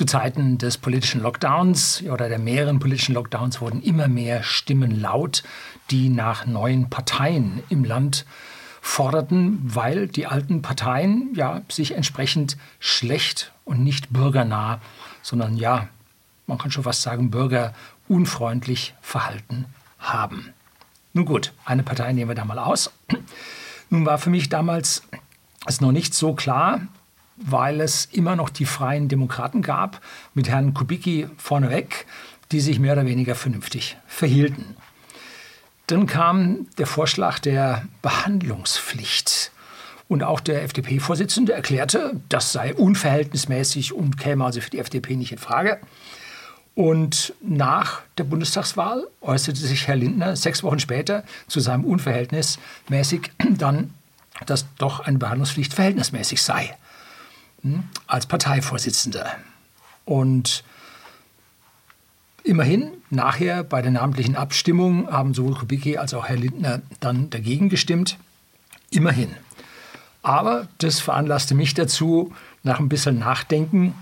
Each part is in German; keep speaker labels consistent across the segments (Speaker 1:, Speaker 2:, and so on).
Speaker 1: Zu Zeiten des politischen Lockdowns oder der mehreren politischen Lockdowns wurden immer mehr Stimmen laut, die nach neuen Parteien im Land forderten, weil die alten Parteien ja sich entsprechend schlecht und nicht bürgernah, sondern ja, man kann schon fast sagen, bürgerunfreundlich verhalten haben. Nun gut, eine Partei nehmen wir da mal aus. Nun war für mich damals es noch nicht so klar, weil es immer noch die Freien Demokraten gab, mit Herrn Kubicki vorneweg, die sich mehr oder weniger vernünftig verhielten. Dann kam der Vorschlag der Behandlungspflicht. Und auch der FDP-Vorsitzende erklärte, das sei unverhältnismäßig und käme also für die FDP nicht in Frage. Und nach der Bundestagswahl äußerte sich Herr Lindner sechs Wochen später zu seinem unverhältnismäßig dann, dass doch eine Behandlungspflicht verhältnismäßig sei als Parteivorsitzender. Und immerhin, nachher bei der namentlichen Abstimmung haben sowohl Kubicki als auch Herr Lindner dann dagegen gestimmt. Immerhin. Aber das veranlasste mich dazu, nach ein bisschen Nachdenken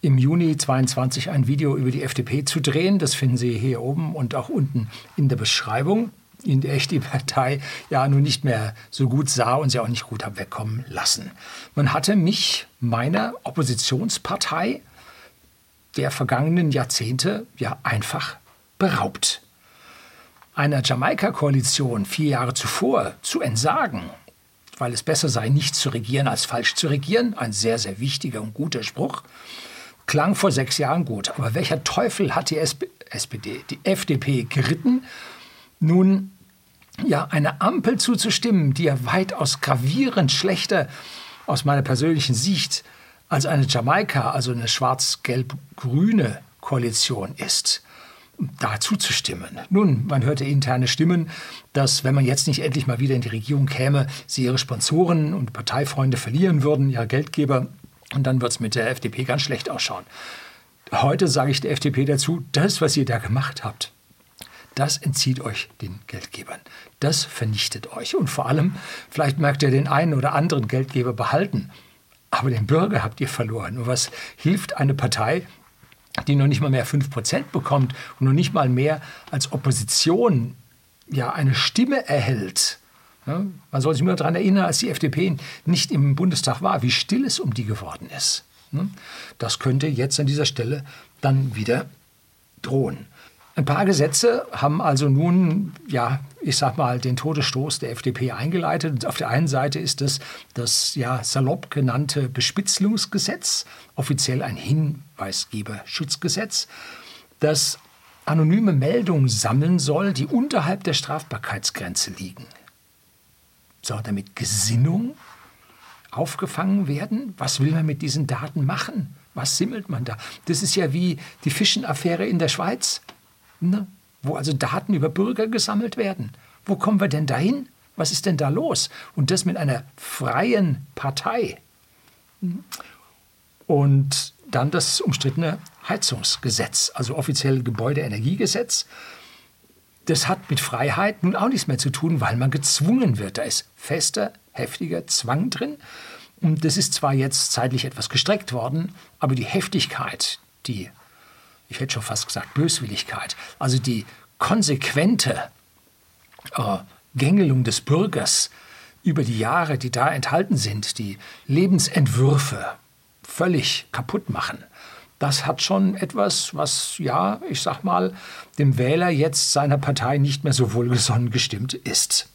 Speaker 1: im Juni 22 ein Video über die FDP zu drehen. Das finden Sie hier oben und auch unten in der Beschreibung in der ich die Partei ja nun nicht mehr so gut sah und sie auch nicht gut habe wegkommen lassen. Man hatte mich, meiner Oppositionspartei der vergangenen Jahrzehnte, ja einfach beraubt. Einer Jamaika-Koalition vier Jahre zuvor zu entsagen, weil es besser sei, nicht zu regieren als falsch zu regieren, ein sehr, sehr wichtiger und guter Spruch, klang vor sechs Jahren gut. Aber welcher Teufel hat die SPD, die FDP geritten, nun ja eine Ampel zuzustimmen, die ja weitaus gravierend schlechter aus meiner persönlichen Sicht als eine Jamaika, also eine schwarz-gelb-grüne Koalition ist, dazu zu stimmen. Nun, man hörte interne Stimmen, dass wenn man jetzt nicht endlich mal wieder in die Regierung käme, sie ihre Sponsoren und Parteifreunde verlieren würden, ihre Geldgeber, und dann wird es mit der FDP ganz schlecht ausschauen. Heute sage ich der FDP dazu, das, was ihr da gemacht habt, das entzieht euch den Geldgebern. Das vernichtet euch. Und vor allem, vielleicht merkt ihr den einen oder anderen Geldgeber behalten, aber den Bürger habt ihr verloren. Und was hilft eine Partei, die noch nicht mal mehr 5% bekommt und noch nicht mal mehr als Opposition ja, eine Stimme erhält? Ja, man soll sich nur daran erinnern, als die FDP nicht im Bundestag war, wie still es um die geworden ist. Das könnte jetzt an dieser Stelle dann wieder drohen. Ein paar Gesetze haben also nun, ja, ich sag mal, den Todesstoß der FDP eingeleitet. Auf der einen Seite ist es das ja salopp genannte Bespitzelungsgesetz, offiziell ein Hinweisgeberschutzgesetz, das anonyme Meldungen sammeln soll, die unterhalb der Strafbarkeitsgrenze liegen. Soll damit Gesinnung aufgefangen werden? Was will man mit diesen Daten machen? Was simmelt man da? Das ist ja wie die Fischenaffäre in der Schweiz. Ne? Wo also Daten über Bürger gesammelt werden. Wo kommen wir denn dahin? Was ist denn da los? Und das mit einer freien Partei. Und dann das umstrittene Heizungsgesetz, also offiziell Gebäudeenergiegesetz. Das hat mit Freiheit nun auch nichts mehr zu tun, weil man gezwungen wird. Da ist fester, heftiger Zwang drin. Und das ist zwar jetzt zeitlich etwas gestreckt worden, aber die Heftigkeit, die ich hätte schon fast gesagt Böswilligkeit, also die konsequente äh, Gängelung des Bürgers über die Jahre, die da enthalten sind, die Lebensentwürfe völlig kaputt machen. Das hat schon etwas, was, ja, ich sag mal, dem Wähler jetzt seiner Partei nicht mehr so wohlgesonnen gestimmt ist.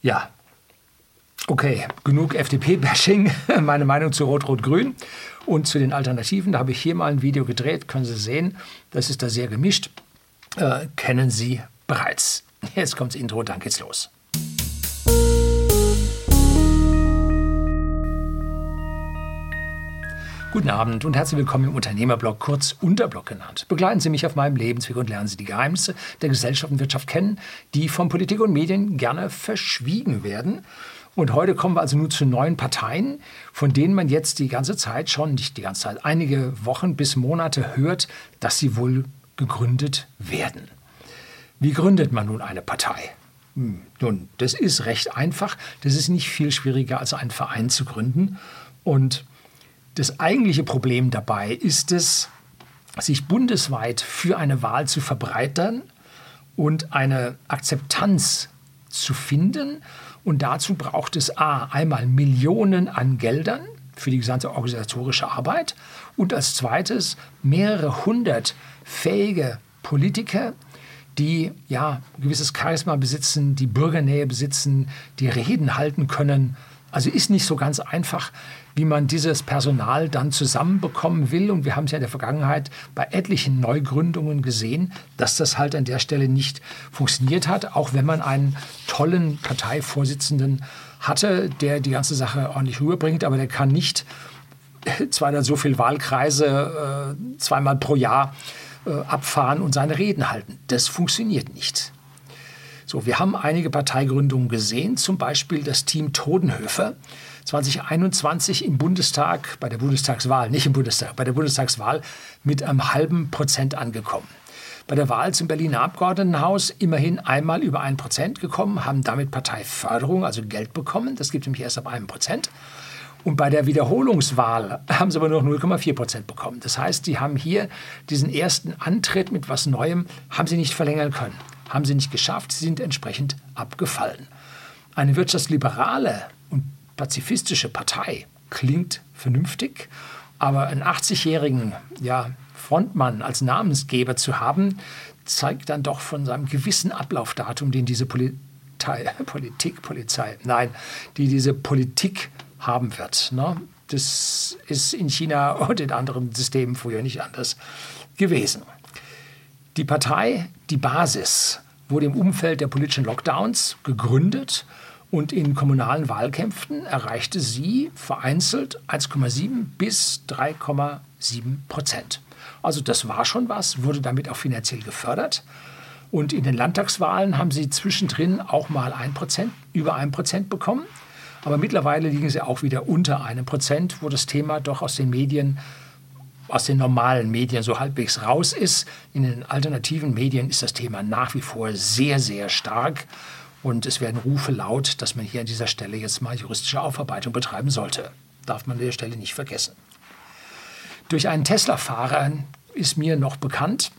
Speaker 1: Ja, okay, genug FDP-Bashing, meine Meinung zu Rot-Rot-Grün. Und zu den Alternativen, da habe ich hier mal ein Video gedreht, können Sie sehen, das ist da sehr gemischt, äh, kennen Sie bereits. Jetzt kommt das Intro, dann geht's los. Guten Abend und herzlich willkommen im Unternehmerblog, kurz Unterblog genannt. Begleiten Sie mich auf meinem Lebensweg und lernen Sie die Geheimnisse der Gesellschaft und Wirtschaft kennen, die von Politik und Medien gerne verschwiegen werden. Und heute kommen wir also nur zu neuen Parteien, von denen man jetzt die ganze Zeit schon, nicht die ganze Zeit, einige Wochen bis Monate hört, dass sie wohl gegründet werden. Wie gründet man nun eine Partei? Hm, nun, das ist recht einfach. Das ist nicht viel schwieriger als einen Verein zu gründen. Und Das eigentliche Problem dabei ist es, sich bundesweit für eine Wahl zu verbreitern und eine Akzeptanz zu finden. Und dazu braucht es A, einmal Millionen an Geldern für die gesamte organisatorische Arbeit und als zweites mehrere hundert fähige Politiker, die ja gewisses Charisma besitzen, die Bürgernähe besitzen, die Reden halten können. Also ist nicht so ganz einfach, wie man dieses Personal dann zusammenbekommen will. Und wir haben es ja in der Vergangenheit bei etlichen Neugründungen gesehen, dass das halt an der Stelle nicht funktioniert hat, auch wenn man einen tollen Parteivorsitzenden hatte, der die ganze Sache ordentlich rüberbringt, aber der kann nicht zweimal so viele Wahlkreise äh, zweimal pro Jahr äh, abfahren und seine Reden halten. Das funktioniert nicht. So, wir haben einige Parteigründungen gesehen, zum Beispiel das Team Todenhöfer, 2021 im Bundestag, bei der Bundestagswahl, nicht im Bundestag, bei der Bundestagswahl mit einem halben Prozent angekommen. Bei der Wahl zum Berliner Abgeordnetenhaus immerhin einmal über ein Prozent gekommen, haben damit Parteiförderung, also Geld bekommen. Das gibt nämlich erst ab einem Prozent. Und bei der Wiederholungswahl haben sie aber nur 0,4 Prozent bekommen. Das heißt, die haben hier diesen ersten Antritt mit was Neuem, haben sie nicht verlängern können, haben sie nicht geschafft, sie sind entsprechend abgefallen. Eine wirtschaftsliberale und pazifistische Partei klingt vernünftig, aber einen 80-jährigen ja, Frontmann als Namensgeber zu haben, zeigt dann doch von seinem gewissen Ablaufdatum, den diese Politei, Politik, Polizei, nein, die diese Politik haben wird. Ne? Das ist in China und in anderen Systemen früher nicht anders gewesen. Die Partei, die Basis, wurde im Umfeld der politischen Lockdowns gegründet und in kommunalen Wahlkämpfen erreichte sie vereinzelt 1,7 bis 3,7 Prozent. Also das war schon was, wurde damit auch finanziell gefördert. Und in den Landtagswahlen haben sie zwischendrin auch mal ein Prozent, über ein Prozent bekommen. Aber mittlerweile liegen sie auch wieder unter einem Prozent, wo das Thema doch aus den Medien, aus den normalen Medien so halbwegs raus ist. In den alternativen Medien ist das Thema nach wie vor sehr, sehr stark. Und es werden Rufe laut, dass man hier an dieser Stelle jetzt mal juristische Aufarbeitung betreiben sollte. Darf man an der Stelle nicht vergessen. Durch einen Tesla-Fahrer ist mir noch bekannt,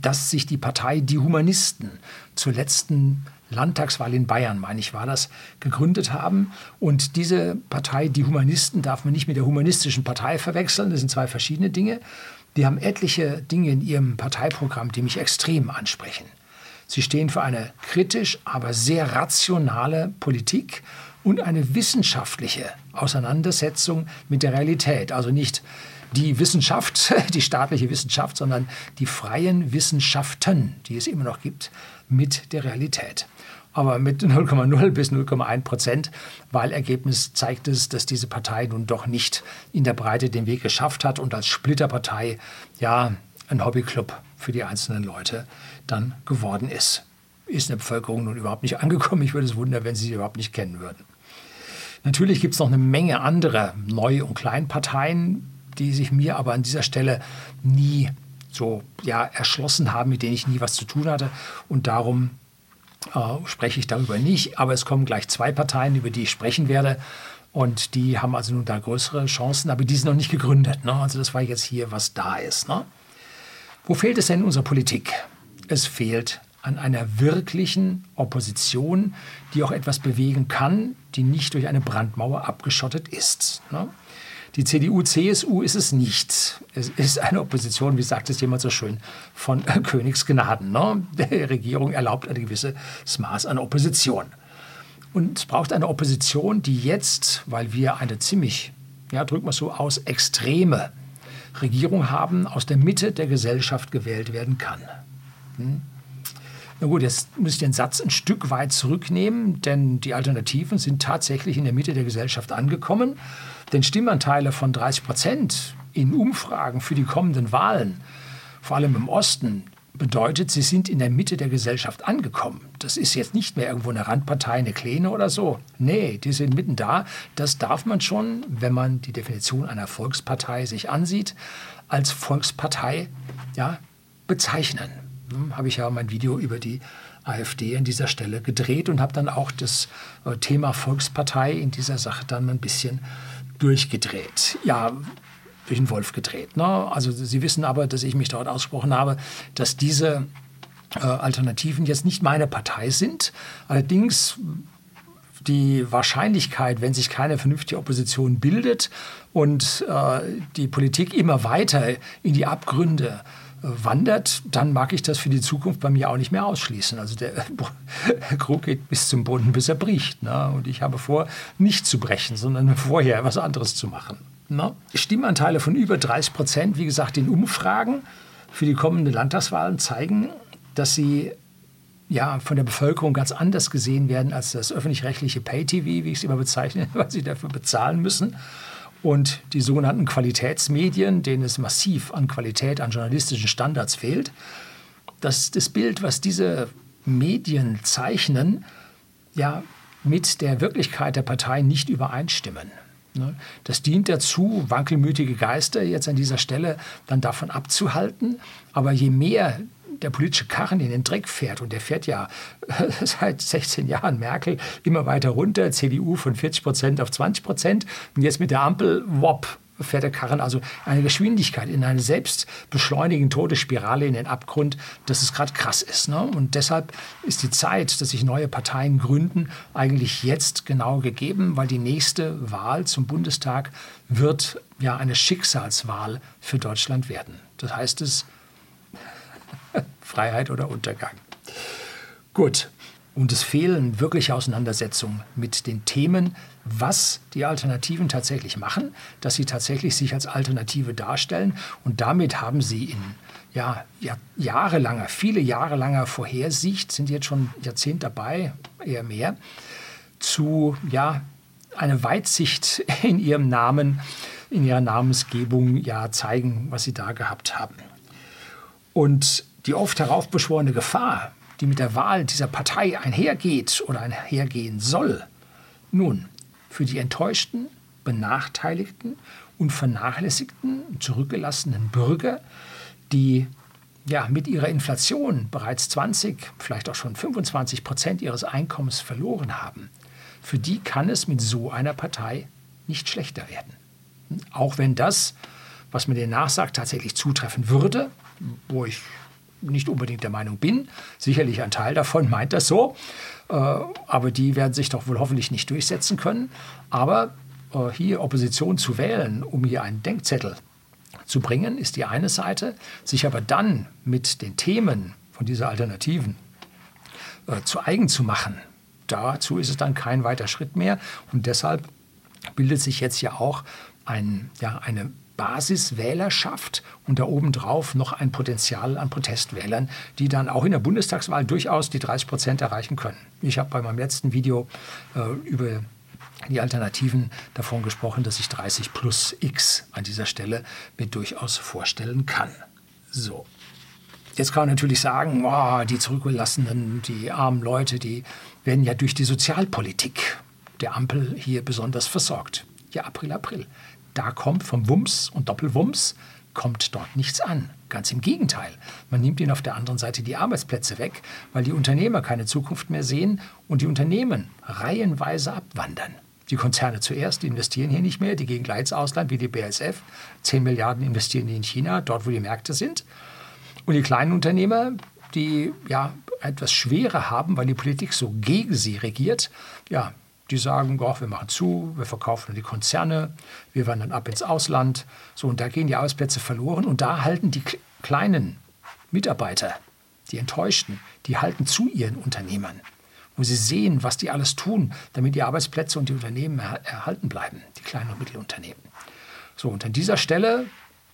Speaker 1: dass sich die Partei Die Humanisten zur letzten Landtagswahl in Bayern, meine ich, war das, gegründet haben. Und diese Partei, die Humanisten, darf man nicht mit der humanistischen Partei verwechseln. Das sind zwei verschiedene Dinge. Die haben etliche Dinge in ihrem Parteiprogramm, die mich extrem ansprechen. Sie stehen für eine kritisch, aber sehr rationale Politik und eine wissenschaftliche Auseinandersetzung mit der Realität. Also nicht die Wissenschaft, die staatliche Wissenschaft, sondern die freien Wissenschaften, die es immer noch gibt, mit der Realität. Aber mit 0,0 bis 0,1 Prozent Wahlergebnis zeigt es, dass diese Partei nun doch nicht in der Breite den Weg geschafft hat und als Splitterpartei ja ein Hobbyclub für die einzelnen Leute dann geworden ist. Ist in der Bevölkerung nun überhaupt nicht angekommen. Ich würde es wundern, wenn sie sie überhaupt nicht kennen würden. Natürlich gibt es noch eine Menge anderer Neu- und Kleinparteien, die sich mir aber an dieser Stelle nie so ja, erschlossen haben, mit denen ich nie was zu tun hatte. Und darum äh, spreche ich darüber nicht. Aber es kommen gleich zwei Parteien, über die ich sprechen werde. Und die haben also nun da größere Chancen, aber die sind noch nicht gegründet. Ne? Also das war jetzt hier, was da ist. Ne? Wo fehlt es denn in unserer Politik? Es fehlt an einer wirklichen Opposition, die auch etwas bewegen kann, die nicht durch eine Brandmauer abgeschottet ist. Ne? Die CDU-CSU ist es nicht. Es ist eine Opposition, wie sagt es jemand so schön, von Königsgnaden. Ne? Die Regierung erlaubt ein gewisses Maß an Opposition. Und es braucht eine Opposition, die jetzt, weil wir eine ziemlich, ja, drücken wir es so aus, extreme Regierung haben, aus der Mitte der Gesellschaft gewählt werden kann. Hm? Na gut, jetzt muss ich den Satz ein Stück weit zurücknehmen, denn die Alternativen sind tatsächlich in der Mitte der Gesellschaft angekommen. Denn Stimmanteile von 30 Prozent in Umfragen für die kommenden Wahlen, vor allem im Osten, bedeutet, sie sind in der Mitte der Gesellschaft angekommen. Das ist jetzt nicht mehr irgendwo eine Randpartei, eine Kleine oder so. Nee, die sind mitten da. Das darf man schon, wenn man die Definition einer Volkspartei sich ansieht, als Volkspartei ja, bezeichnen habe ich ja mein Video über die AfD an dieser Stelle gedreht und habe dann auch das äh, Thema Volkspartei in dieser Sache dann ein bisschen durchgedreht. Ja, durch den Wolf gedreht. Ne? Also Sie wissen aber, dass ich mich dort ausgesprochen habe, dass diese äh, Alternativen jetzt nicht meine Partei sind. Allerdings die Wahrscheinlichkeit, wenn sich keine vernünftige Opposition bildet und äh, die Politik immer weiter in die Abgründe wandert, dann mag ich das für die Zukunft bei mir auch nicht mehr ausschließen. Also der Krug geht bis zum Boden, bis er bricht. Ne? Und ich habe vor, nicht zu brechen, sondern vorher was anderes zu machen. Ne? Stimmanteile von über 30 Prozent, wie gesagt, in Umfragen für die kommenden Landtagswahlen zeigen, dass sie ja, von der Bevölkerung ganz anders gesehen werden als das öffentlich-rechtliche Pay-TV, wie ich es immer bezeichne, weil sie dafür bezahlen müssen. Und die sogenannten Qualitätsmedien, denen es massiv an Qualität, an journalistischen Standards fehlt, dass das Bild, was diese Medien zeichnen, ja mit der Wirklichkeit der Partei nicht übereinstimmen. Ne? Das dient dazu, wankelmütige Geister jetzt an dieser Stelle dann davon abzuhalten. Aber je mehr der politische Karren in den Dreck fährt, und der fährt ja seit 16 Jahren Merkel immer weiter runter, CDU von 40 Prozent auf 20 Prozent, und jetzt mit der Ampel, wop, fährt der Karren also eine Geschwindigkeit in eine selbst beschleunigende Todesspirale in den Abgrund, dass es gerade krass ist. Ne? Und deshalb ist die Zeit, dass sich neue Parteien gründen, eigentlich jetzt genau gegeben, weil die nächste Wahl zum Bundestag wird ja eine Schicksalswahl für Deutschland werden. Das heißt es, Freiheit oder Untergang. Gut. Und es fehlen wirkliche Auseinandersetzungen mit den Themen, was die Alternativen tatsächlich machen, dass sie tatsächlich sich als Alternative darstellen. Und damit haben sie in ja, ja, jahrelanger, viele Jahre langer Vorhersicht, sind jetzt schon Jahrzehnt dabei, eher mehr, zu ja, eine Weitsicht in ihrem Namen, in ihrer Namensgebung ja zeigen, was sie da gehabt haben. Und die oft heraufbeschworene Gefahr, die mit der Wahl dieser Partei einhergeht oder einhergehen soll, nun, für die enttäuschten, benachteiligten und vernachlässigten, zurückgelassenen Bürger, die ja, mit ihrer Inflation bereits 20, vielleicht auch schon 25 Prozent ihres Einkommens verloren haben, für die kann es mit so einer Partei nicht schlechter werden. Auch wenn das, was mir den nachsagt, tatsächlich zutreffen würde, wo ich nicht unbedingt der Meinung bin. Sicherlich ein Teil davon meint das so. Äh, aber die werden sich doch wohl hoffentlich nicht durchsetzen können. Aber äh, hier Opposition zu wählen, um hier einen Denkzettel zu bringen, ist die eine Seite. Sich aber dann mit den Themen von dieser Alternativen äh, zu eigen zu machen, dazu ist es dann kein weiter Schritt mehr. Und deshalb bildet sich jetzt ja auch ein, ja, eine Basiswählerschaft und da obendrauf noch ein Potenzial an Protestwählern, die dann auch in der Bundestagswahl durchaus die 30 Prozent erreichen können. Ich habe bei meinem letzten Video äh, über die Alternativen davon gesprochen, dass ich 30 plus X an dieser Stelle mir durchaus vorstellen kann. So. Jetzt kann man natürlich sagen, oh, die Zurückgelassenen, die armen Leute, die werden ja durch die Sozialpolitik der Ampel hier besonders versorgt. Ja, April, April da kommt vom Wumms und Doppelwumms kommt dort nichts an. Ganz im Gegenteil. Man nimmt ihnen auf der anderen Seite die Arbeitsplätze weg, weil die Unternehmer keine Zukunft mehr sehen und die Unternehmen reihenweise abwandern. Die Konzerne zuerst, die investieren hier nicht mehr, die gehen gleich ins Ausland wie die BASF. 10 Milliarden investieren die in China, dort wo die Märkte sind. Und die kleinen Unternehmer, die ja etwas schwerer haben, weil die Politik so gegen sie regiert, ja, die sagen, oh, wir machen zu, wir verkaufen die Konzerne, wir wandern ab ins Ausland. So, und da gehen die Arbeitsplätze verloren und da halten die kleinen Mitarbeiter, die Enttäuschten, die halten zu ihren Unternehmern. Wo sie sehen, was die alles tun, damit die Arbeitsplätze und die Unternehmen erhalten bleiben, die kleinen und Mittelunternehmen. So, und an dieser Stelle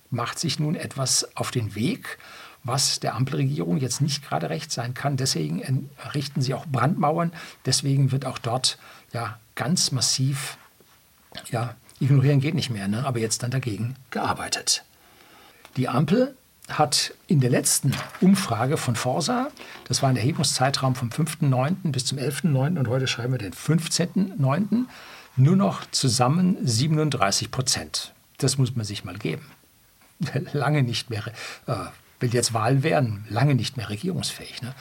Speaker 1: macht sich nun etwas auf den Weg, was der Ampelregierung jetzt nicht gerade recht sein kann. Deswegen errichten sie auch Brandmauern. Deswegen wird auch dort ja ganz massiv, ja, ignorieren geht nicht mehr, ne? aber jetzt dann dagegen gearbeitet. Die Ampel hat in der letzten Umfrage von Forsa, das war ein Erhebungszeitraum vom 5.9. bis zum 11.9. und heute schreiben wir den 15.9., nur noch zusammen 37 Prozent. Das muss man sich mal geben. Lange nicht mehr, äh, wenn jetzt Wahlen wären, lange nicht mehr regierungsfähig. Ne?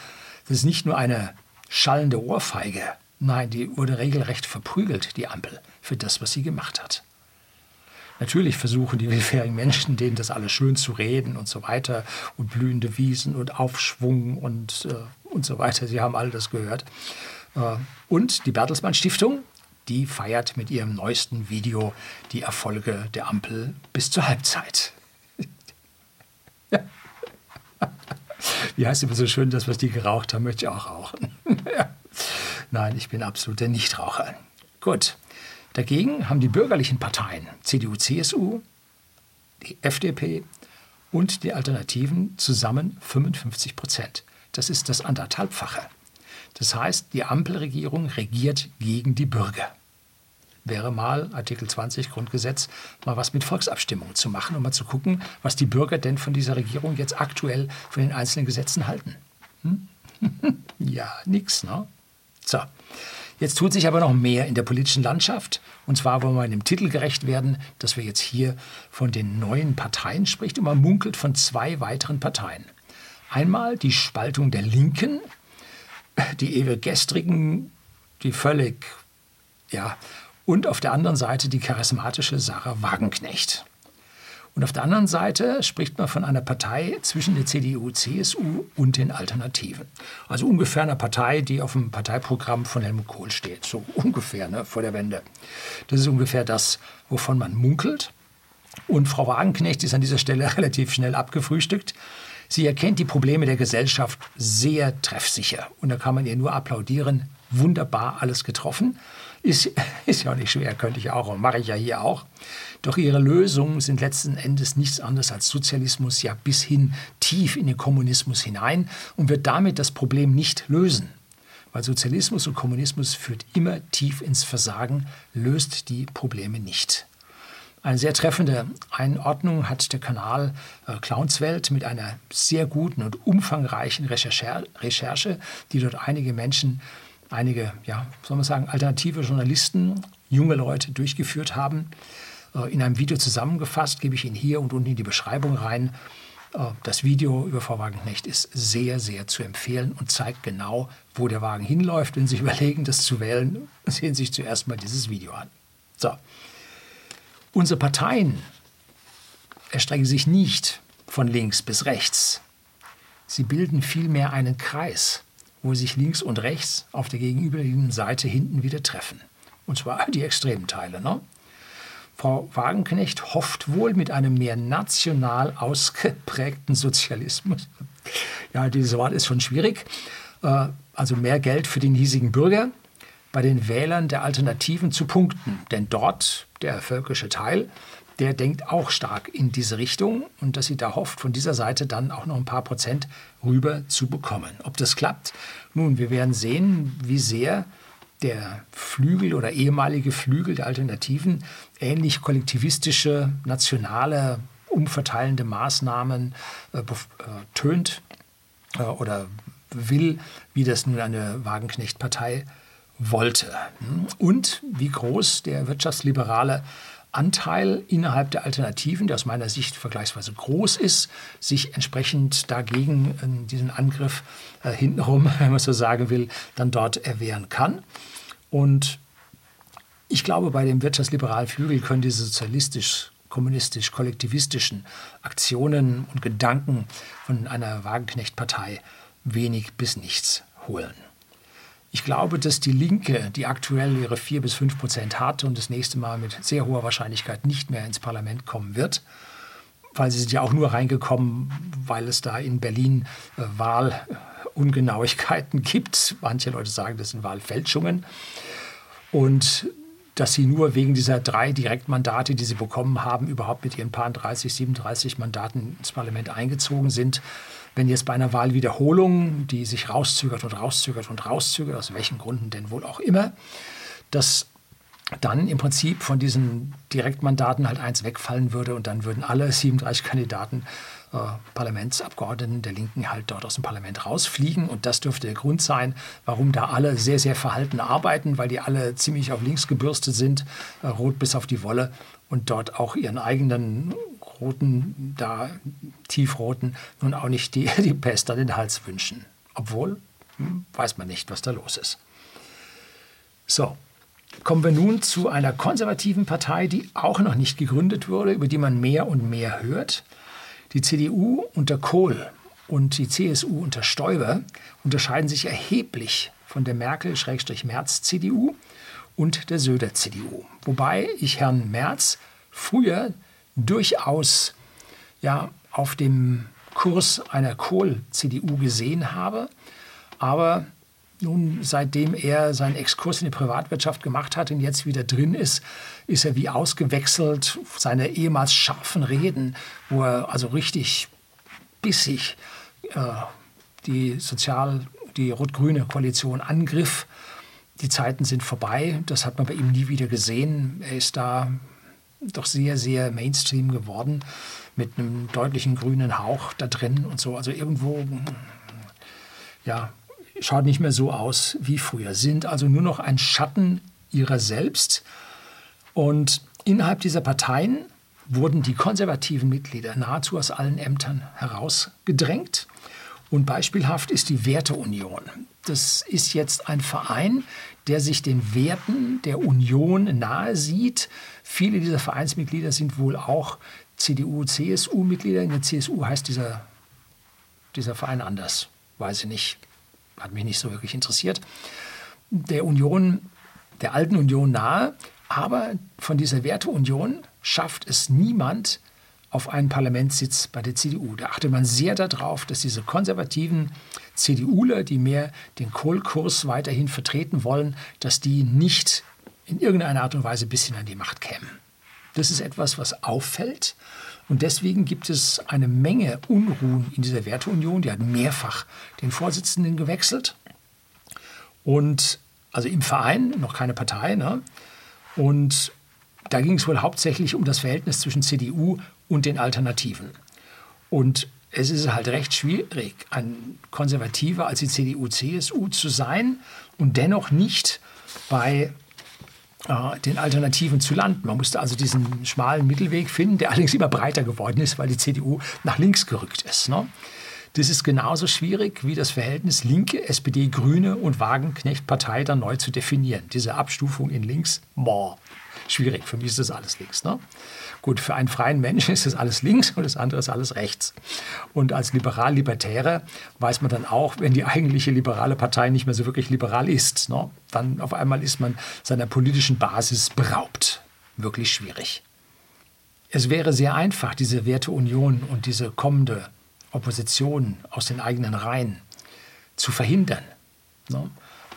Speaker 1: Das ist nicht nur eine schallende Ohrfeige Nein, die wurde regelrecht verprügelt, die Ampel, für das, was sie gemacht hat. Natürlich versuchen die willfährigen Menschen, denen das alles schön zu reden und so weiter und blühende Wiesen und Aufschwung und, äh, und so weiter. Sie haben all das gehört. Äh, und die Bertelsmann Stiftung, die feiert mit ihrem neuesten Video die Erfolge der Ampel bis zur Halbzeit. Wie heißt immer so schön, das, was die geraucht haben, möchte ich auch rauchen. ja. Nein, ich bin absoluter Nichtraucher. Gut. Dagegen haben die bürgerlichen Parteien, CDU, CSU, die FDP und die Alternativen zusammen 55 Prozent. Das ist das anderthalbfache. Das heißt, die Ampelregierung regiert gegen die Bürger. Wäre mal Artikel 20 Grundgesetz mal was mit Volksabstimmung zu machen und mal zu gucken, was die Bürger denn von dieser Regierung jetzt aktuell von den einzelnen Gesetzen halten. Hm? ja, nix, ne? So. Jetzt tut sich aber noch mehr in der politischen Landschaft. Und zwar wollen wir dem Titel gerecht werden, dass wir jetzt hier von den neuen Parteien spricht und man munkelt von zwei weiteren Parteien. Einmal die Spaltung der Linken, die ewig gestrigen, die völlig, ja, und auf der anderen Seite die charismatische Sarah Wagenknecht. Und auf der anderen Seite spricht man von einer Partei zwischen der CDU, CSU und den Alternativen. Also ungefähr einer Partei, die auf dem Parteiprogramm von Helmut Kohl steht. So ungefähr ne, vor der Wende. Das ist ungefähr das, wovon man munkelt. Und Frau Wagenknecht ist an dieser Stelle relativ schnell abgefrühstückt. Sie erkennt die Probleme der Gesellschaft sehr treffsicher. Und da kann man ihr nur applaudieren. Wunderbar alles getroffen. Ist, ist ja nicht schwer, könnte ich auch und mache ich ja hier auch. Doch ihre Lösungen sind letzten Endes nichts anderes als Sozialismus, ja bis hin tief in den Kommunismus hinein und wird damit das Problem nicht lösen. Weil Sozialismus und Kommunismus führt immer tief ins Versagen, löst die Probleme nicht. Eine sehr treffende Einordnung hat der Kanal äh, Clownswelt mit einer sehr guten und umfangreichen Recherche, Recherche die dort einige Menschen, einige, ja, soll man sagen, alternative Journalisten, junge Leute durchgeführt haben. Äh, in einem Video zusammengefasst, gebe ich Ihnen hier und unten in die Beschreibung rein. Äh, das Video über Frau Wagenknecht ist sehr, sehr zu empfehlen und zeigt genau, wo der Wagen hinläuft. Wenn Sie überlegen, das zu wählen, sehen Sie sich zuerst mal dieses Video an. So. Unsere Parteien erstrecken sich nicht von links bis rechts. Sie bilden vielmehr einen Kreis, wo sich links und rechts auf der gegenüberliegenden Seite hinten wieder treffen. Und zwar die extremen Teile. Ne? Frau Wagenknecht hofft wohl mit einem mehr national ausgeprägten Sozialismus, ja, dieses Wort ist schon schwierig, äh, also mehr Geld für den hiesigen Bürger, bei den Wählern der Alternativen zu punkten. Denn dort, der völkische Teil, der denkt auch stark in diese Richtung und dass sie da hofft, von dieser Seite dann auch noch ein paar Prozent rüber zu bekommen. Ob das klappt? Nun, wir werden sehen, wie sehr der Flügel oder ehemalige Flügel der Alternativen ähnlich kollektivistische, nationale, umverteilende Maßnahmen äh, äh, tönt äh, oder will, wie das nun eine Wagenknecht-Partei wollte. Und wie groß der wirtschaftsliberale Anteil innerhalb der Alternativen, der aus meiner Sicht vergleichsweise groß ist, sich entsprechend dagegen äh, diesen Angriff äh, hintenrum, wenn man so sagen will, dann dort erwehren kann. Und ich glaube, bei dem wirtschaftsliberalen Flügel können diese sozialistisch kommunistisch kollektivistischen Aktionen und Gedanken von einer Wagenknecht-Partei wenig bis nichts holen. Ich glaube, dass die Linke, die aktuell ihre 4 bis 5 Prozent hat und das nächste Mal mit sehr hoher Wahrscheinlichkeit nicht mehr ins Parlament kommen wird, weil sie sind ja auch nur reingekommen, weil es da in Berlin äh, Wahlungenauigkeiten gibt. Manche Leute sagen, das sind Wahlfälschungen. Und dass sie nur wegen dieser drei Direktmandate, die sie bekommen haben, überhaupt mit ihren paar 30, 37 Mandaten ins Parlament eingezogen sind. Wenn jetzt bei einer Wahlwiederholung, die sich rauszögert und rauszögert und rauszögert, aus welchen Gründen denn wohl auch immer, dass dann im Prinzip von diesen Direktmandaten halt eins wegfallen würde und dann würden alle 37 Kandidaten äh, Parlamentsabgeordneten der Linken halt dort aus dem Parlament rausfliegen. Und das dürfte der Grund sein, warum da alle sehr, sehr verhalten arbeiten, weil die alle ziemlich auf links gebürstet sind, äh, rot bis auf die Wolle und dort auch ihren eigenen roten, da tiefroten, nun auch nicht die, die Pest an den Hals wünschen. Obwohl, hm, weiß man nicht, was da los ist. So, kommen wir nun zu einer konservativen Partei, die auch noch nicht gegründet wurde, über die man mehr und mehr hört. Die CDU unter Kohl und die CSU unter Stoiber unterscheiden sich erheblich von der Merkel-Merz-CDU und der Söder-CDU. Wobei ich Herrn Merz früher durchaus ja, auf dem Kurs einer Kohl-CDU gesehen habe. Aber nun, seitdem er seinen Exkurs in die Privatwirtschaft gemacht hat und jetzt wieder drin ist, ist er wie ausgewechselt. Seine ehemals scharfen Reden, wo er also richtig bissig äh, die sozial, die rot-grüne Koalition angriff. Die Zeiten sind vorbei. Das hat man bei ihm nie wieder gesehen. Er ist da doch sehr, sehr Mainstream geworden mit einem deutlichen grünen Hauch da drin und so. Also irgendwo, ja, schaut nicht mehr so aus wie früher, sind also nur noch ein Schatten ihrer selbst. Und innerhalb dieser Parteien wurden die konservativen Mitglieder nahezu aus allen Ämtern herausgedrängt. Und beispielhaft ist die Werteunion. Das ist jetzt ein Verein, der sich den Werten der Union nahe sieht. Viele dieser Vereinsmitglieder sind wohl auch CDU, CSU-Mitglieder. In der CSU heißt dieser, dieser Verein anders. Weiß ich nicht. Hat mich nicht so wirklich interessiert. Der Union, der alten Union nahe. Aber von dieser Werteunion schafft es niemand auf einen Parlamentssitz bei der CDU. Da achtet man sehr darauf, dass diese konservativen CDUler, die mehr den Kohlkurs weiterhin vertreten wollen, dass die nicht in irgendeiner Art und Weise bis hin an die Macht kämen. Das ist etwas, was auffällt. Und deswegen gibt es eine Menge Unruhen in dieser Werteunion. Die hat mehrfach den Vorsitzenden gewechselt. Und also im Verein, noch keine Partei. Ne? Und da ging es wohl hauptsächlich um das Verhältnis zwischen CDU und den Alternativen. Und es ist halt recht schwierig, ein Konservativer als die CDU, CSU zu sein und dennoch nicht bei äh, den Alternativen zu landen. Man musste also diesen schmalen Mittelweg finden, der allerdings immer breiter geworden ist, weil die CDU nach links gerückt ist. Ne? Das ist genauso schwierig wie das Verhältnis Linke, SPD, Grüne und Wagenknecht-Partei dann neu zu definieren. Diese Abstufung in links, boah, schwierig. Für mich ist das alles links. Ne? Gut, für einen freien Menschen ist das alles links und das andere ist alles rechts. Und als Liberal-Libertärer weiß man dann auch, wenn die eigentliche liberale Partei nicht mehr so wirklich liberal ist, ne? dann auf einmal ist man seiner politischen Basis beraubt. Wirklich schwierig. Es wäre sehr einfach, diese Werteunion und diese kommende Opposition aus den eigenen Reihen zu verhindern. Ne?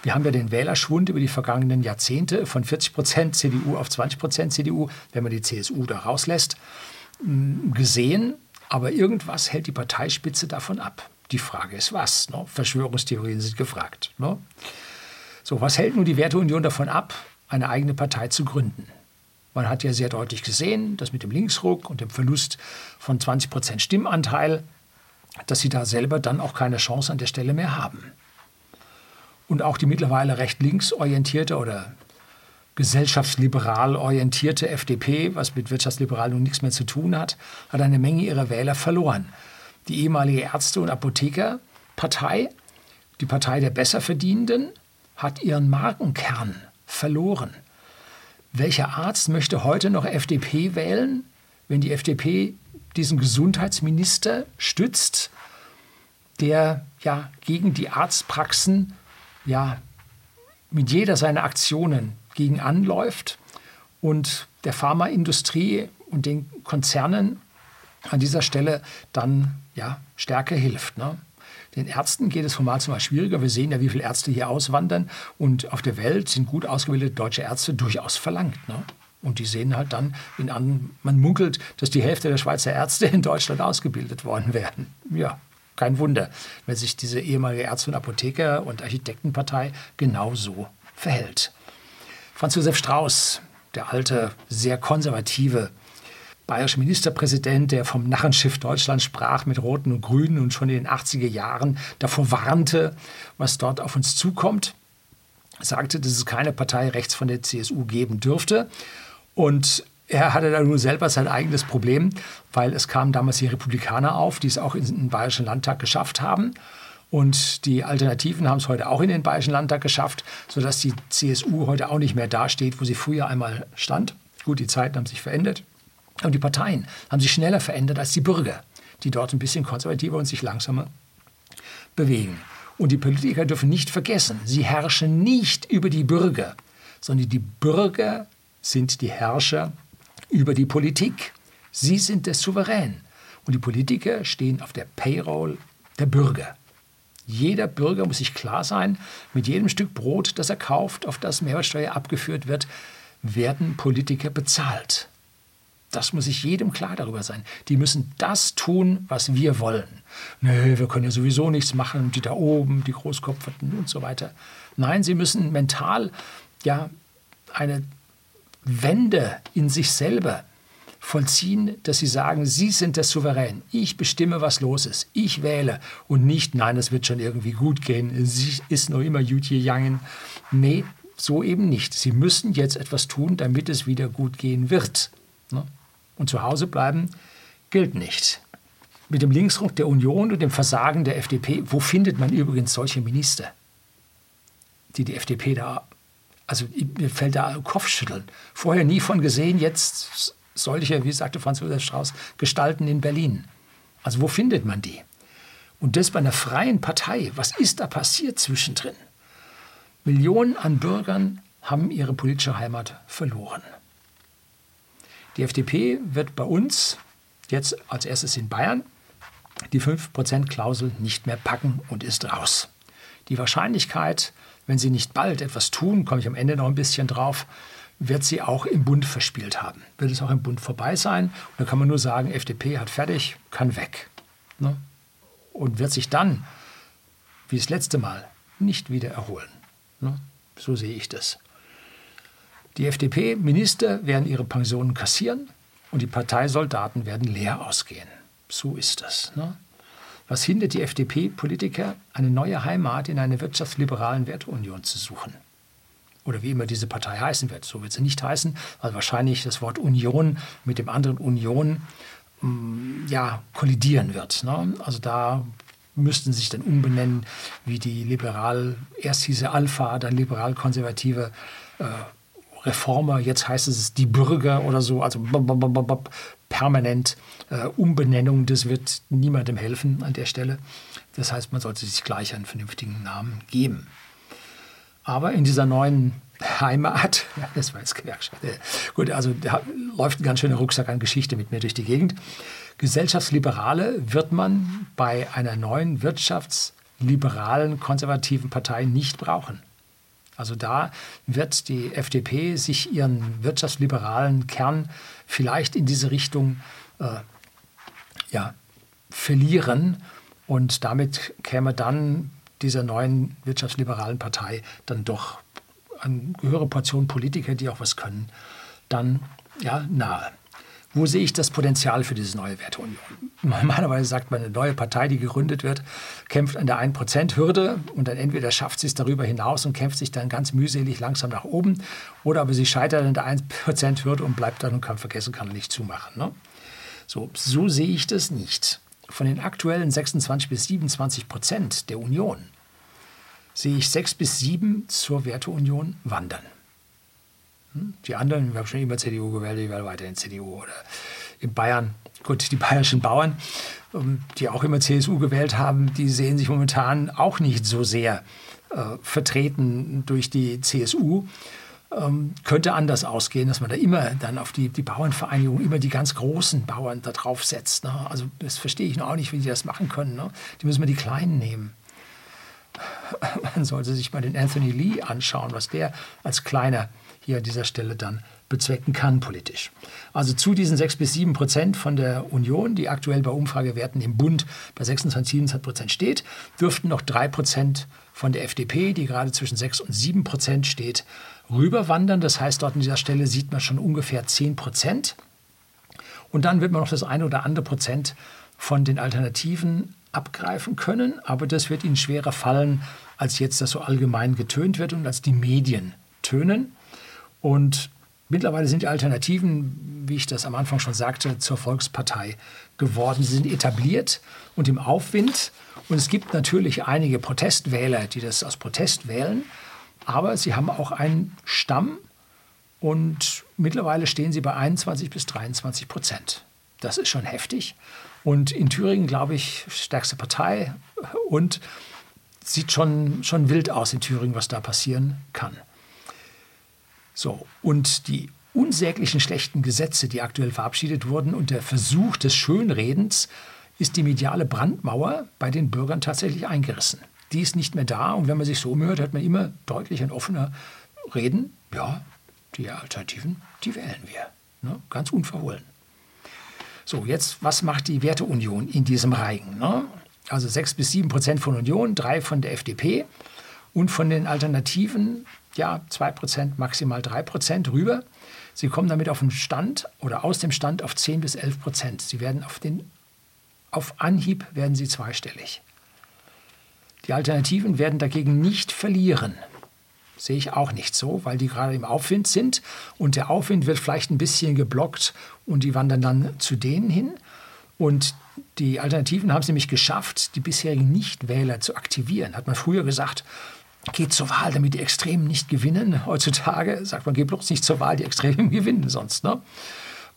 Speaker 1: Wir haben ja den Wählerschwund über die vergangenen Jahrzehnte von 40 Prozent CDU auf 20 Prozent CDU, wenn man die CSU da rauslässt, mm, gesehen. Aber irgendwas hält die Parteispitze davon ab. Die Frage ist was. Ne? Verschwörungstheorien sind gefragt. Ne? So, was hält nun die Werteunion davon ab, eine eigene Partei zu gründen? Man hat ja sehr deutlich gesehen, dass mit dem Linksruck und dem Verlust von 20 Prozent Stimmanteil, dass sie da selber dann auch keine Chance an der Stelle mehr haben. Und auch die mittlerweile recht linksorientierte oder gesellschaftsliberal orientierte FDP, was mit wirtschaftsliberal nun nichts mehr zu tun hat, hat eine Menge ihrer Wähler verloren. Die ehemalige Ärzte- und Apothekerpartei, die Partei der Besserverdienenden, hat ihren Markenkern verloren. Welcher Arzt möchte heute noch FDP wählen, wenn die FDP diesen Gesundheitsminister stützt, der ja gegen die Arztpraxen ja, mit jeder seiner Aktionen gegen anläuft und der Pharmaindustrie und den Konzernen an dieser Stelle dann ja, stärker hilft. Ne? Den Ärzten geht es formal zumal schwieriger. Wir sehen ja, wie viele Ärzte hier auswandern. Und auf der Welt sind gut ausgebildete deutsche Ärzte durchaus verlangt. Ne? Und die sehen halt dann, an, man munkelt, dass die Hälfte der Schweizer Ärzte in Deutschland ausgebildet worden wären. Ja, kein Wunder, wenn sich diese ehemalige Ärzte- und Apotheker- und Architektenpartei genauso verhält. Franz Josef Strauß, der alte, sehr konservative bayerische Ministerpräsident, der vom Narrenschiff Deutschland sprach mit Roten und Grünen und schon in den 80er Jahren davor warnte, was dort auf uns zukommt, sagte, dass es keine Partei rechts von der CSU geben dürfte. Und er hatte da nun selber sein eigenes Problem, weil es kamen damals die Republikaner auf, die es auch in den Bayerischen Landtag geschafft haben. Und die Alternativen haben es heute auch in den Bayerischen Landtag geschafft, sodass die CSU heute auch nicht mehr dasteht, wo sie früher einmal stand. Gut, die Zeiten haben sich verändert. Und die Parteien haben sich schneller verändert als die Bürger, die dort ein bisschen konservativer und sich langsamer bewegen. Und die Politiker dürfen nicht vergessen, sie herrschen nicht über die Bürger, sondern die Bürger sind die Herrscher über die Politik. Sie sind der Souverän. Und die Politiker stehen auf der Payroll der Bürger. Jeder Bürger muss sich klar sein, mit jedem Stück Brot, das er kauft, auf das Mehrwertsteuer abgeführt wird, werden Politiker bezahlt. Das muss sich jedem klar darüber sein. Die müssen das tun, was wir wollen. Nö, wir können ja sowieso nichts machen, die da oben, die Großkopferten und so weiter. Nein, sie müssen mental ja eine Wende in sich selber vollziehen, dass sie sagen, sie sind der Souverän. Ich bestimme, was los ist. Ich wähle und nicht, nein, es wird schon irgendwie gut gehen. Sie ist noch immer Jutje Jangen. Nee, so eben nicht. Sie müssen jetzt etwas tun, damit es wieder gut gehen wird. Ne? Und zu Hause bleiben gilt nicht. Mit dem Linksruck der Union und dem Versagen der FDP, wo findet man übrigens solche Minister, die die FDP da, also mir fällt da Kopfschütteln. Vorher nie von gesehen, jetzt solche, wie sagte Franz Josef Strauß, Gestalten in Berlin. Also wo findet man die? Und das bei einer freien Partei. Was ist da passiert zwischendrin? Millionen an Bürgern haben ihre politische Heimat verloren. Die FDP wird bei uns jetzt als erstes in Bayern die 5%-Klausel nicht mehr packen und ist raus. Die Wahrscheinlichkeit, wenn sie nicht bald etwas tun, komme ich am Ende noch ein bisschen drauf, wird sie auch im Bund verspielt haben. Wird es auch im Bund vorbei sein? Und da kann man nur sagen, FDP hat fertig, kann weg. Ne? Und wird sich dann, wie das letzte Mal, nicht wieder erholen. Ne? So sehe ich das. Die FDP-Minister werden ihre Pensionen kassieren und die Parteisoldaten werden leer ausgehen. So ist das. Ne? Was hindert die FDP-Politiker, eine neue Heimat in einer wirtschaftsliberalen Werteunion zu suchen? oder wie immer diese Partei heißen wird. So wird sie nicht heißen, weil wahrscheinlich das Wort Union mit dem anderen Union mm, ja, kollidieren wird. Ne? Also da müssten sie sich dann umbenennen, wie die liberal, erst hieß er Alpha, dann liberal-konservative äh, Reformer, jetzt heißt es die Bürger oder so, also permanent äh, Umbenennung, das wird niemandem helfen an der Stelle. Das heißt, man sollte sich gleich einen vernünftigen Namen geben. Aber in dieser neuen Heimat, das war jetzt Gewerkschaft, gut, also da läuft ein ganz schöner Rucksack an Geschichte mit mir durch die Gegend. Gesellschaftsliberale wird man bei einer neuen wirtschaftsliberalen konservativen Partei nicht brauchen. Also da wird die FDP sich ihren wirtschaftsliberalen Kern vielleicht in diese Richtung äh, ja, verlieren und damit käme dann dieser neuen wirtschaftsliberalen Partei dann doch eine höhere Portion Politiker, die auch was können, dann ja, nahe. Wo sehe ich das Potenzial für diese neue Werteunion? Normalerweise sagt man, eine neue Partei, die gegründet wird, kämpft an der 1%-Hürde und dann entweder schafft sie es darüber hinaus und kämpft sich dann ganz mühselig langsam nach oben oder aber sie scheitert an der 1%-Hürde und bleibt dann und kann vergessen, kann nicht zumachen. Ne? So, so sehe ich das nicht von den aktuellen 26 bis 27 Prozent der Union sehe ich sechs bis sieben zur Werteunion wandern. Hm? Die anderen, wir haben schon immer CDU gewählt, ich werde weiterhin CDU. Oder in Bayern, gut, die bayerischen Bauern, ähm, die auch immer CSU gewählt haben, die sehen sich momentan auch nicht so sehr äh, vertreten durch die CSU ähm, könnte anders ausgehen, dass man da immer dann auf die, die Bauernvereinigung immer die ganz großen Bauern da drauf setzt. Ne? Also das verstehe ich noch auch nicht, wie die das machen können. Ne? Die müssen wir die Kleinen nehmen. Man sollte sich mal den Anthony Lee anschauen, was der als Kleiner hier an dieser Stelle dann bezwecken kann politisch. Also zu diesen 6 bis 7 Prozent von der Union, die aktuell bei Umfragewerten im Bund bei 26, 27 Prozent steht, dürften noch 3 Prozent von der FDP, die gerade zwischen 6 und 7 Prozent steht, rüberwandern. Das heißt, dort an dieser Stelle sieht man schon ungefähr 10 Prozent. Und dann wird man noch das eine oder andere Prozent von den Alternativen abgreifen können, aber das wird ihnen schwerer fallen, als jetzt das so allgemein getönt wird und als die Medien tönen. Und mittlerweile sind die Alternativen, wie ich das am Anfang schon sagte, zur Volkspartei geworden. Sie sind etabliert und im Aufwind. Und es gibt natürlich einige Protestwähler, die das aus Protest wählen. Aber sie haben auch einen Stamm und mittlerweile stehen sie bei 21 bis 23 Prozent. Das ist schon heftig. Und in Thüringen, glaube ich, stärkste Partei und sieht schon, schon wild aus in Thüringen, was da passieren kann. So, und die unsäglichen schlechten Gesetze, die aktuell verabschiedet wurden und der Versuch des Schönredens, ist die mediale Brandmauer bei den Bürgern tatsächlich eingerissen. Die ist nicht mehr da und wenn man sich so umhört, hört man immer deutlich und offener reden. Ja, die Alternativen, die wählen wir. Ne? Ganz unverhohlen. So, jetzt, was macht die Werteunion in diesem Reigen? Ne? Also sechs bis sieben Prozent von Union, drei von der FDP und von den Alternativen, ja, zwei Prozent, maximal drei Prozent rüber. Sie kommen damit auf den Stand oder aus dem Stand auf 10 bis 11 Prozent. Sie werden auf, den, auf Anhieb werden sie zweistellig. Die Alternativen werden dagegen nicht verlieren. Sehe ich auch nicht so, weil die gerade im Aufwind sind und der Aufwind wird vielleicht ein bisschen geblockt und die wandern dann zu denen hin. Und die Alternativen haben es nämlich geschafft, die bisherigen Nichtwähler zu aktivieren. Hat man früher gesagt, geht zur Wahl, damit die Extremen nicht gewinnen. Heutzutage sagt man, geht bloß nicht zur Wahl, die Extremen gewinnen sonst. Ne?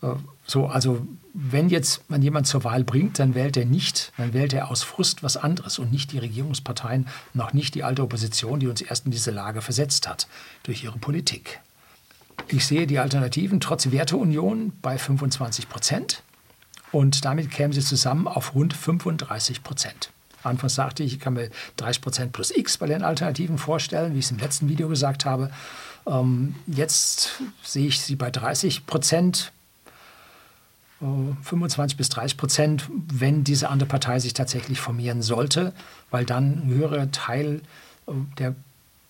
Speaker 1: Äh, so, also wenn jetzt man jemand zur Wahl bringt, dann wählt er nicht, dann wählt er aus Frust was anderes und nicht die Regierungsparteien, noch nicht die alte Opposition, die uns erst in diese Lage versetzt hat durch ihre Politik. Ich sehe die Alternativen trotz Werteunion bei 25 Prozent und damit kämen sie zusammen auf rund 35 Prozent. Anfangs sagte ich, ich kann mir 30 Prozent plus X bei den Alternativen vorstellen, wie ich es im letzten Video gesagt habe. Ähm, jetzt sehe ich sie bei 30 Prozent 25 bis 30 Prozent, wenn diese andere Partei sich tatsächlich formieren sollte, weil dann ein höherer Teil äh, der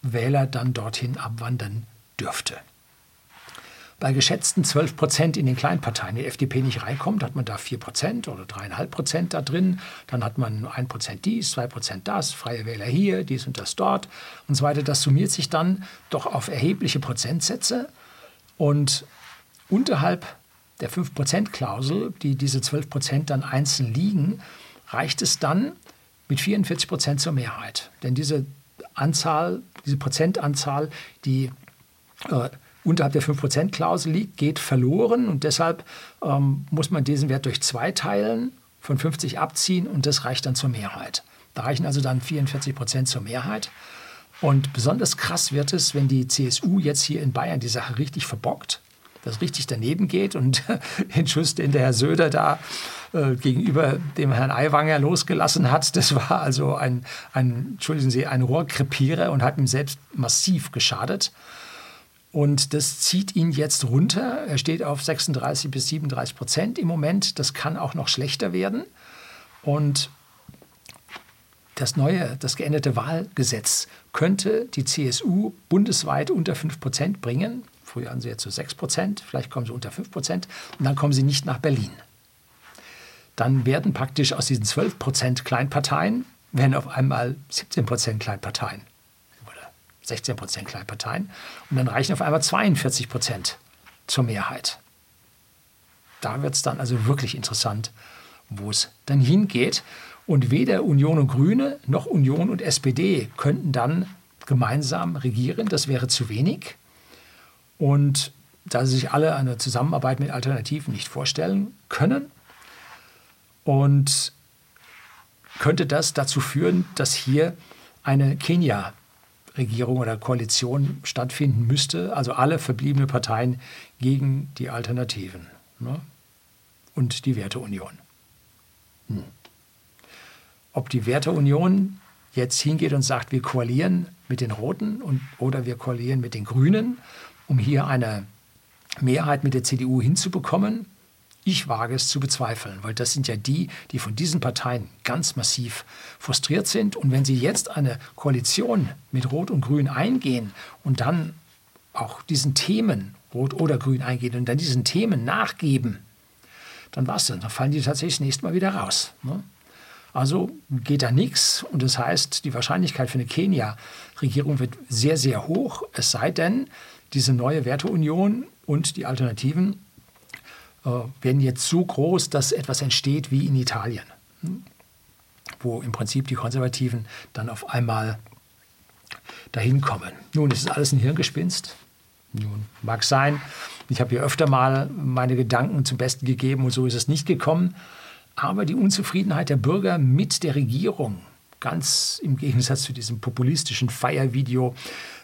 Speaker 1: Wähler dann dorthin abwandern dürfte. Bei geschätzten 12 Prozent in den Kleinparteien, die FDP nicht reinkommt, hat man da 4 Prozent oder 3,5 Prozent da drin. Dann hat man 1 Prozent dies, 2 Prozent das, Freie Wähler hier, dies und das dort und so weiter. Das summiert sich dann doch auf erhebliche Prozentsätze. Und unterhalb der 5%-Klausel, die diese 12% dann einzeln liegen, reicht es dann mit 44% zur Mehrheit. Denn diese Anzahl, diese Prozentanzahl, die äh, unterhalb der 5%-Klausel liegt, geht verloren und deshalb ähm, muss man diesen Wert durch zwei teilen, von 50 abziehen und das reicht dann zur Mehrheit. Da reichen also dann 44 zur Mehrheit. Und besonders krass wird es, wenn die CSU jetzt hier in Bayern die Sache richtig verbockt das richtig daneben geht und den Schuss, den der Herr Söder da äh, gegenüber dem Herrn Aiwanger losgelassen hat, das war also ein, ein, entschuldigen Sie, ein Rohrkrepierer und hat ihm selbst massiv geschadet. Und das zieht ihn jetzt runter. Er steht auf 36 bis 37 Prozent im Moment. Das kann auch noch schlechter werden. Und das neue, das geänderte Wahlgesetz könnte die CSU bundesweit unter 5 Prozent bringen. Früher hatten sie jetzt so 6 Prozent, vielleicht kommen sie unter 5 Prozent und dann kommen sie nicht nach Berlin. Dann werden praktisch aus diesen 12 Prozent Kleinparteien, werden auf einmal 17 Prozent Kleinparteien 16 Prozent Kleinparteien und dann reichen auf einmal 42 Prozent zur Mehrheit. Da wird es dann also wirklich interessant, wo es dann hingeht. Und weder Union und Grüne noch Union und SPD könnten dann gemeinsam regieren. Das wäre zu wenig. Und da sie sich alle eine Zusammenarbeit mit Alternativen nicht vorstellen können, und könnte das dazu führen, dass hier eine Kenia-Regierung oder Koalition stattfinden müsste, also alle verbliebenen Parteien gegen die Alternativen ne? und die Werteunion. Hm. Ob die Werteunion jetzt hingeht und sagt, wir koalieren mit den Roten und, oder wir koalieren mit den Grünen um hier eine Mehrheit mit der CDU hinzubekommen? Ich wage es zu bezweifeln, weil das sind ja die, die von diesen Parteien ganz massiv frustriert sind. Und wenn sie jetzt eine Koalition mit Rot und Grün eingehen und dann auch diesen Themen, Rot oder Grün eingehen und dann diesen Themen nachgeben, dann war es dann. Dann fallen die tatsächlich das nächste Mal wieder raus. Ne? Also geht da nichts und das heißt, die Wahrscheinlichkeit für eine Kenia-Regierung wird sehr, sehr hoch, es sei denn, diese neue Werteunion und die Alternativen werden jetzt so groß, dass etwas entsteht wie in Italien, hm? wo im Prinzip die Konservativen dann auf einmal dahin kommen. Nun, ist es alles ein Hirngespinst. Nun, mag sein. Ich habe hier öfter mal meine Gedanken zum Besten gegeben und so ist es nicht gekommen. Aber die Unzufriedenheit der Bürger mit der Regierung, ganz im Gegensatz zu diesem populistischen Feiervideo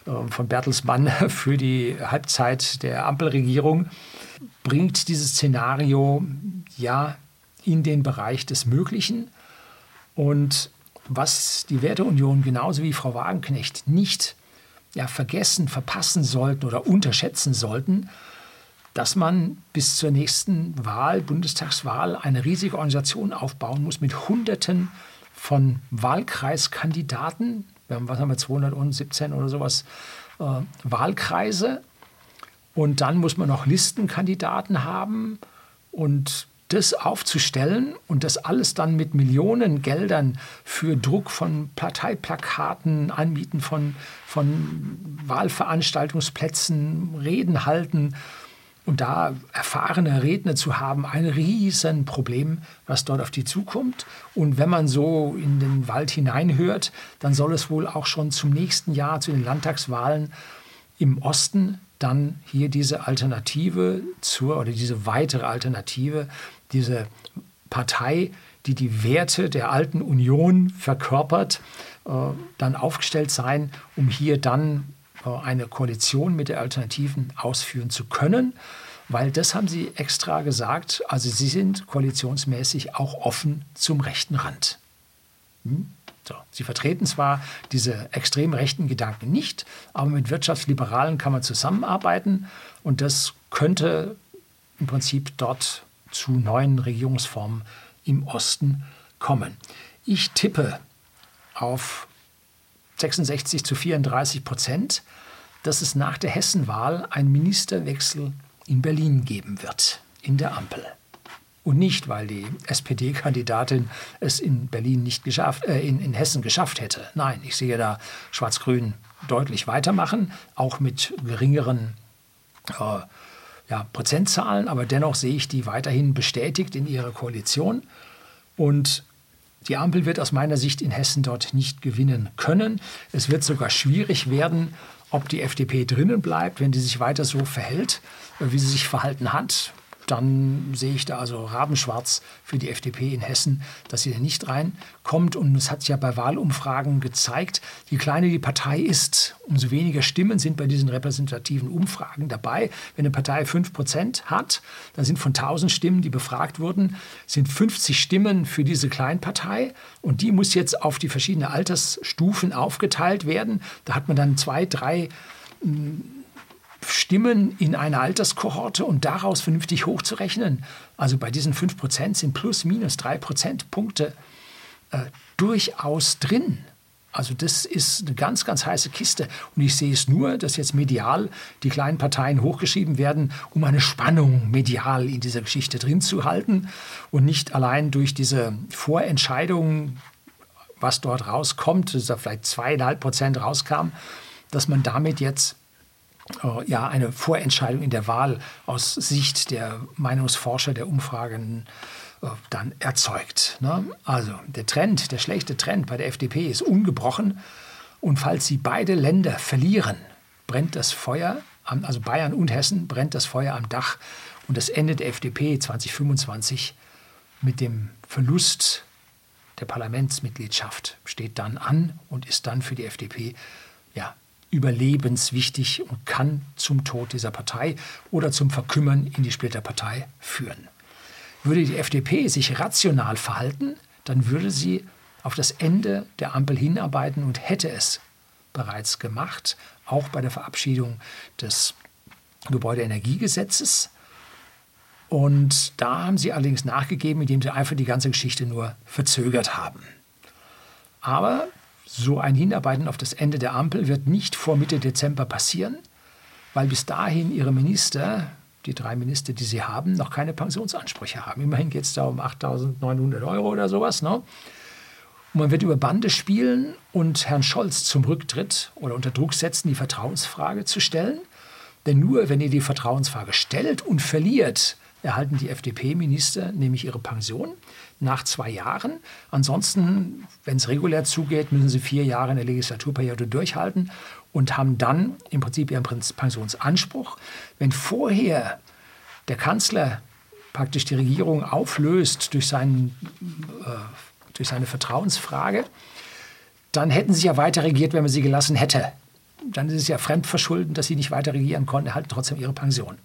Speaker 1: äh, von Bertelsmann für die Halbzeit der Ampelregierung, bringt dieses Szenario ja in den Bereich des Möglichen. Und was die Werteunion genauso wie Frau Wagenknecht nicht ja, vergessen, verpassen sollten oder unterschätzen sollten, dass man bis zur nächsten Wahl, Bundestagswahl, eine riesige Organisation aufbauen muss mit Hunderten von Wahlkreiskandidaten. Wir haben, was haben wir, 217 oder sowas äh, Wahlkreise. Und dann muss man noch Listenkandidaten haben und das aufzustellen und das alles dann mit Millionen Geldern für Druck von Parteiplakaten, Anmieten von, von Wahlveranstaltungsplätzen, Reden halten und da erfahrene Redner zu haben, ein Riesenproblem, was dort auf die zukommt. Und wenn man so in den Wald hineinhört, dann soll es wohl auch schon zum nächsten Jahr, zu den Landtagswahlen im Osten, dann hier diese Alternative zur oder diese weitere Alternative diese Partei, die die Werte der alten Union verkörpert, äh, dann aufgestellt sein, um hier dann eine Koalition mit der Alternativen ausführen zu können. Weil das haben Sie extra gesagt, also Sie sind koalitionsmäßig auch offen zum rechten Rand. Hm? So, Sie vertreten zwar diese extrem rechten Gedanken nicht, aber mit Wirtschaftsliberalen kann man zusammenarbeiten und das könnte im Prinzip dort zu neuen Regierungsformen im Osten kommen. Ich tippe auf 66 zu 34 Prozent, dass es nach der Hessenwahl einen Ministerwechsel in Berlin geben wird, in der Ampel. Und nicht, weil die SPD-Kandidatin es in Berlin nicht geschafft, äh, in, in Hessen geschafft hätte. Nein, ich sehe da Schwarz-Grün deutlich weitermachen, auch mit geringeren äh, ja, Prozentzahlen, aber dennoch sehe ich die weiterhin bestätigt in ihrer Koalition. Und die Ampel wird aus meiner Sicht in Hessen dort nicht gewinnen können. Es wird sogar schwierig werden, ob die FDP drinnen bleibt, wenn sie sich weiter so verhält, wie sie sich verhalten hat dann sehe ich da also rabenschwarz für die FDP in Hessen, dass sie da nicht reinkommt. Und es hat sich ja bei Wahlumfragen gezeigt, je kleiner die Partei ist, umso weniger Stimmen sind bei diesen repräsentativen Umfragen dabei. Wenn eine Partei 5% hat, dann sind von 1000 Stimmen, die befragt wurden, sind 50 Stimmen für diese Kleinpartei. Und die muss jetzt auf die verschiedenen Altersstufen aufgeteilt werden. Da hat man dann zwei, drei Stimmen in einer Alterskohorte und daraus vernünftig hochzurechnen. Also bei diesen 5% sind plus minus 3 Prozentpunkte äh, durchaus drin. Also das ist eine ganz, ganz heiße Kiste. Und ich sehe es nur, dass jetzt medial die kleinen Parteien hochgeschrieben werden, um eine Spannung medial in dieser Geschichte drin zu halten und nicht allein durch diese Vorentscheidung, was dort rauskommt, dass da vielleicht zweieinhalb Prozent rauskam, dass man damit jetzt ja, eine Vorentscheidung in der Wahl aus Sicht der Meinungsforscher, der Umfragen äh, dann erzeugt. Ne? Also der Trend, der schlechte Trend bei der FDP ist ungebrochen. Und falls sie beide Länder verlieren, brennt das Feuer, also Bayern und Hessen, brennt das Feuer am Dach. Und das Ende der FDP 2025 mit dem Verlust der Parlamentsmitgliedschaft steht dann an und ist dann für die FDP ja, überlebenswichtig und kann zum Tod dieser Partei oder zum Verkümmern in die Splitterpartei führen. Würde die FDP sich rational verhalten, dann würde sie auf das Ende der Ampel hinarbeiten und hätte es bereits gemacht, auch bei der Verabschiedung des Gebäudeenergiegesetzes. Und da haben sie allerdings nachgegeben, indem sie einfach die ganze Geschichte nur verzögert haben. Aber so ein Hinarbeiten auf das Ende der Ampel wird nicht vor Mitte Dezember passieren, weil bis dahin ihre Minister, die drei Minister, die sie haben, noch keine Pensionsansprüche haben. Immerhin geht es da um 8.900 Euro oder sowas. Ne? Und man wird über Bande spielen und Herrn Scholz zum Rücktritt oder unter Druck setzen, die Vertrauensfrage zu stellen. Denn nur wenn ihr die Vertrauensfrage stellt und verliert, erhalten die FDP-Minister nämlich ihre Pension nach zwei Jahren. Ansonsten, wenn es regulär zugeht, müssen sie vier Jahre in der Legislaturperiode durchhalten und haben dann im Prinzip ihren Pensionsanspruch. Wenn vorher der Kanzler praktisch die Regierung auflöst durch, seinen, äh, durch seine Vertrauensfrage, dann hätten sie ja weiter regiert, wenn man sie gelassen hätte. Dann ist es ja fremdverschulden, dass sie nicht weiter regieren konnten, erhalten trotzdem ihre Pension.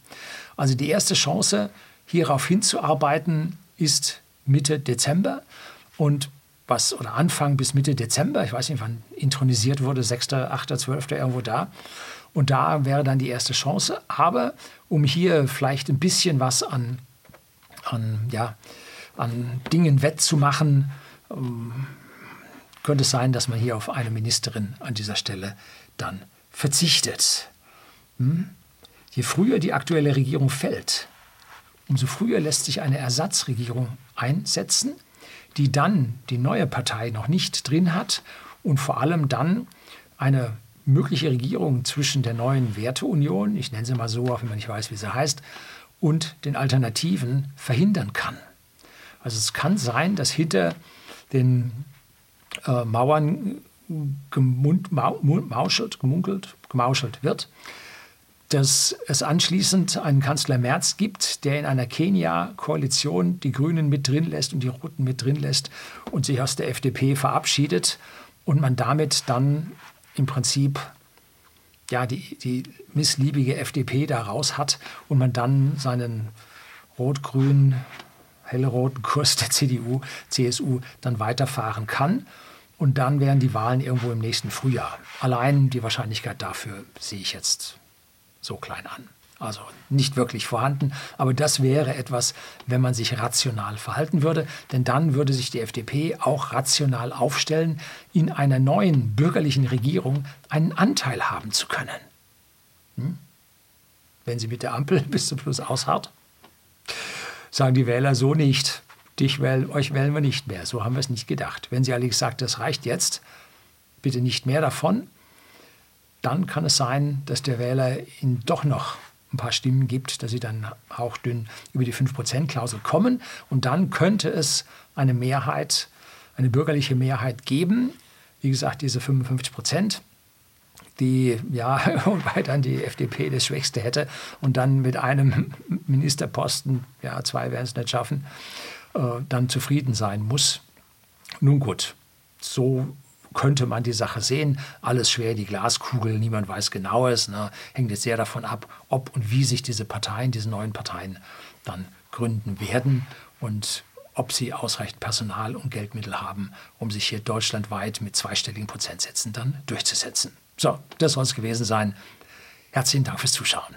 Speaker 1: Also die erste Chance, hierauf hinzuarbeiten, ist Mitte Dezember. Und was, oder Anfang bis Mitte Dezember, ich weiß nicht, wann intronisiert wurde, 6., 8., 12. irgendwo da. Und da wäre dann die erste Chance. Aber um hier vielleicht ein bisschen was an, an, ja, an Dingen wettzumachen, ähm, könnte es sein, dass man hier auf eine Ministerin an dieser Stelle dann verzichtet. Hm? Je früher die aktuelle Regierung fällt, umso früher lässt sich eine Ersatzregierung einsetzen, die dann die neue Partei noch nicht drin hat und vor allem dann eine mögliche Regierung zwischen der neuen Werteunion, ich nenne sie mal so, auch wenn man nicht weiß, wie sie heißt, und den Alternativen verhindern kann. Also es kann sein, dass hinter den äh, Mauern gemund, mauschelt, gemunkelt, gemauschelt wird dass es anschließend einen Kanzler Merz gibt, der in einer Kenia-Koalition die Grünen mit drin lässt und die Roten mit drin lässt und sich aus der FDP verabschiedet und man damit dann im Prinzip ja, die, die missliebige FDP da raus hat und man dann seinen rot-grün, helle-roten Kurs der CDU, CSU dann weiterfahren kann. Und dann wären die Wahlen irgendwo im nächsten Frühjahr. Allein die Wahrscheinlichkeit dafür sehe ich jetzt so klein an. Also nicht wirklich vorhanden, aber das wäre etwas, wenn man sich rational verhalten würde, denn dann würde sich die FDP auch rational aufstellen, in einer neuen bürgerlichen Regierung einen Anteil haben zu können. Hm? Wenn sie mit der Ampel bis zum Schluss ausharrt, sagen die Wähler so nicht. Dich wähl, euch wählen wir nicht mehr. So haben wir es nicht gedacht. Wenn sie allerdings sagt, das reicht jetzt, bitte nicht mehr davon, dann kann es sein, dass der Wähler ihnen doch noch ein paar Stimmen gibt, dass sie dann hauchdünn über die 5%-Klausel kommen. Und dann könnte es eine Mehrheit, eine bürgerliche Mehrheit geben. Wie gesagt, diese 55 Prozent, die, ja, wobei dann die FDP das Schwächste hätte und dann mit einem Ministerposten, ja, zwei werden es nicht schaffen, äh, dann zufrieden sein muss. Nun gut, so könnte man die Sache sehen. Alles schwer, die Glaskugel, niemand weiß genaues. Ne? Hängt jetzt sehr davon ab, ob und wie sich diese Parteien, diese neuen Parteien dann gründen werden und ob sie ausreichend Personal und Geldmittel haben, um sich hier deutschlandweit mit zweistelligen Prozentsätzen dann durchzusetzen. So, das soll es gewesen sein. Herzlichen Dank fürs Zuschauen.